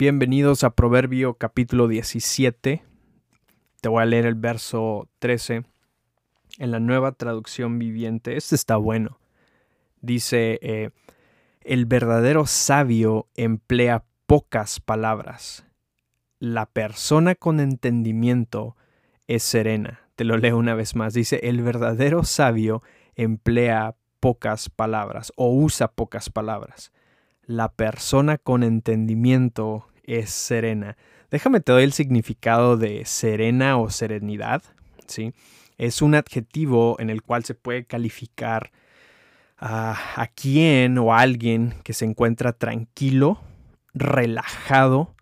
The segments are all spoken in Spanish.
Bienvenidos a Proverbio capítulo 17. Te voy a leer el verso 13 en la nueva traducción viviente. Este está bueno. Dice, eh, el verdadero sabio emplea pocas palabras. La persona con entendimiento es serena. Te lo leo una vez más. Dice, el verdadero sabio emplea pocas palabras o usa pocas palabras. La persona con entendimiento es serena. Déjame te doy el significado de serena o serenidad. ¿sí? Es un adjetivo en el cual se puede calificar a, a quien o a alguien que se encuentra tranquilo, relajado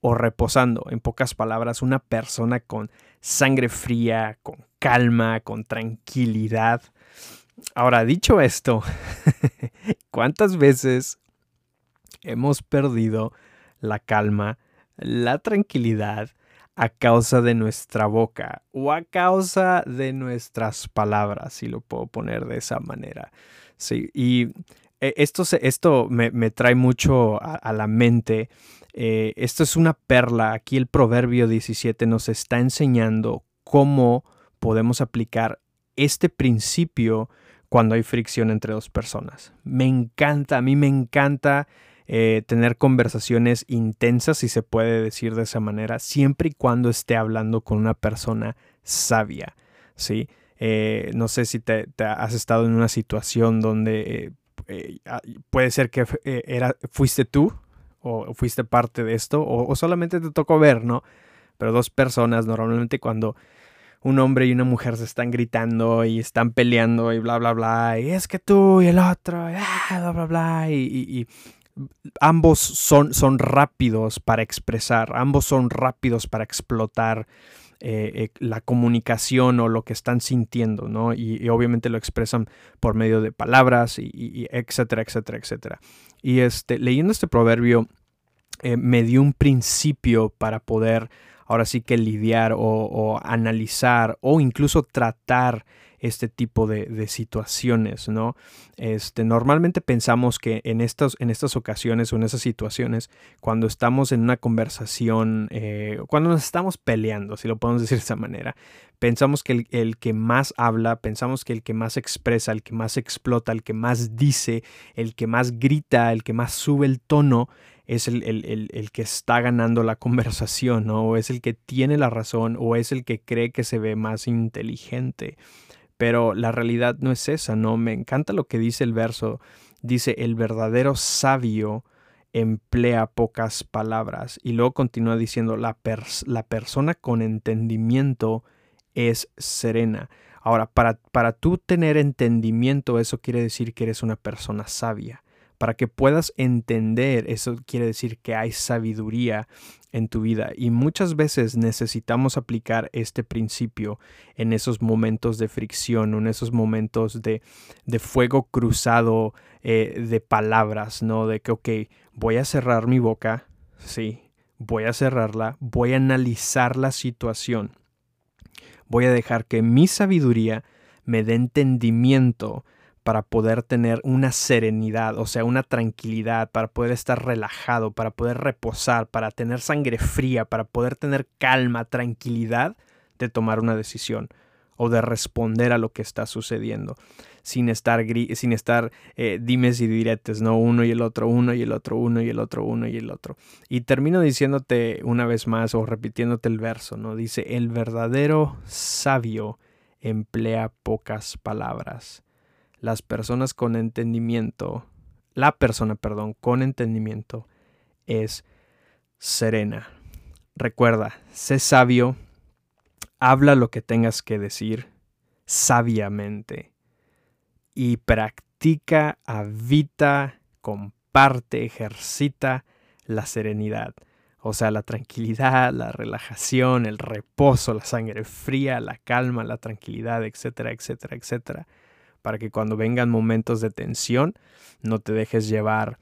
o reposando. En pocas palabras, una persona con sangre fría, con calma, con tranquilidad. Ahora, dicho esto, ¿cuántas veces hemos perdido la calma, la tranquilidad a causa de nuestra boca o a causa de nuestras palabras, si lo puedo poner de esa manera? Sí, y eh, esto, esto me, trae mucho a la mente eh, esto es una perla. Aquí el Proverbio 17 nos está enseñando cómo podemos aplicar este principio cuando hay fricción entre dos personas. Me encanta, a mí me encanta eh, tener conversaciones intensas, si se puede decir de esa manera, siempre y cuando esté hablando con una persona sabia. ¿sí? Eh, no sé si te, has estado en una situación donde ah, puede ser que era, fuiste tú o fuiste parte de esto, o, solamente te tocó ver, ¿no? Pero dos personas, normalmente cuando un hombre y una mujer se están gritando y están peleando y bla, bla, bla, y es que tú y el otro, y ah, bla, bla, bla, y, ambos son, son rápidos para expresar, ambos son rápidos para explotar eh, eh, la comunicación o lo que están sintiendo, ¿no? Y, obviamente lo expresan por medio de palabras y, etcétera, etcétera, etcétera. Y este, leyendo este proverbio eh, me dio un principio para poder ahora sí que lidiar o analizar o incluso tratar este tipo de, situaciones, ¿no? Este, normalmente pensamos que en estas, en estas ocasiones o en esas situaciones, cuando estamos en una conversación, eh, cuando nos estamos peleando, si lo podemos decir de esa manera, pensamos que el, el, que más habla, pensamos que el que más expresa, el que más explota, el que más dice, el que más grita, el que más sube el tono, es el, el, el, que está ganando la conversación, ¿no? O es el que tiene la razón, o es el que cree que se ve más inteligente. Pero la realidad no es esa, ¿no? Me encanta lo que dice el verso. Dice, el verdadero sabio emplea pocas palabras. Y luego continúa diciendo, la, la persona con entendimiento es serena. Ahora, para, para tú tener entendimiento, eso quiere decir que eres una persona sabia. Para que puedas entender, eso quiere decir que hay sabiduría en tu vida. Y muchas veces necesitamos aplicar este principio en esos momentos de fricción, en esos momentos de, de fuego cruzado eh, de palabras, ¿no? De que, ok, voy a cerrar mi boca, sí, voy a cerrarla, voy a analizar la situación, voy a dejar que mi sabiduría me dé entendimiento para poder tener una serenidad, o sea, una tranquilidad, para poder estar relajado, para poder reposar, para tener sangre fría, para poder tener calma, tranquilidad de tomar una decisión o de responder a lo que está sucediendo sin estar, sin estar eh, dimes y diretes, ¿no? Uno y el otro, uno y el otro, uno y el otro, uno y el otro. Y termino diciéndote una vez más o repitiéndote el verso, ¿no? Dice, el verdadero sabio emplea pocas palabras las personas con entendimiento, la persona, perdón, con entendimiento es serena. Recuerda, sé sabio, habla lo que tengas que decir sabiamente y practica, habita, comparte, ejercita la serenidad. O sea, la tranquilidad, la relajación, el reposo, la sangre fría, la calma, la tranquilidad, etcétera, etcétera, etcétera para que cuando vengan momentos de tensión no te dejes llevar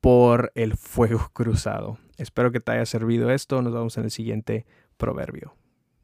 por el fuego cruzado. Espero que te haya servido esto. Nos vemos en el siguiente proverbio.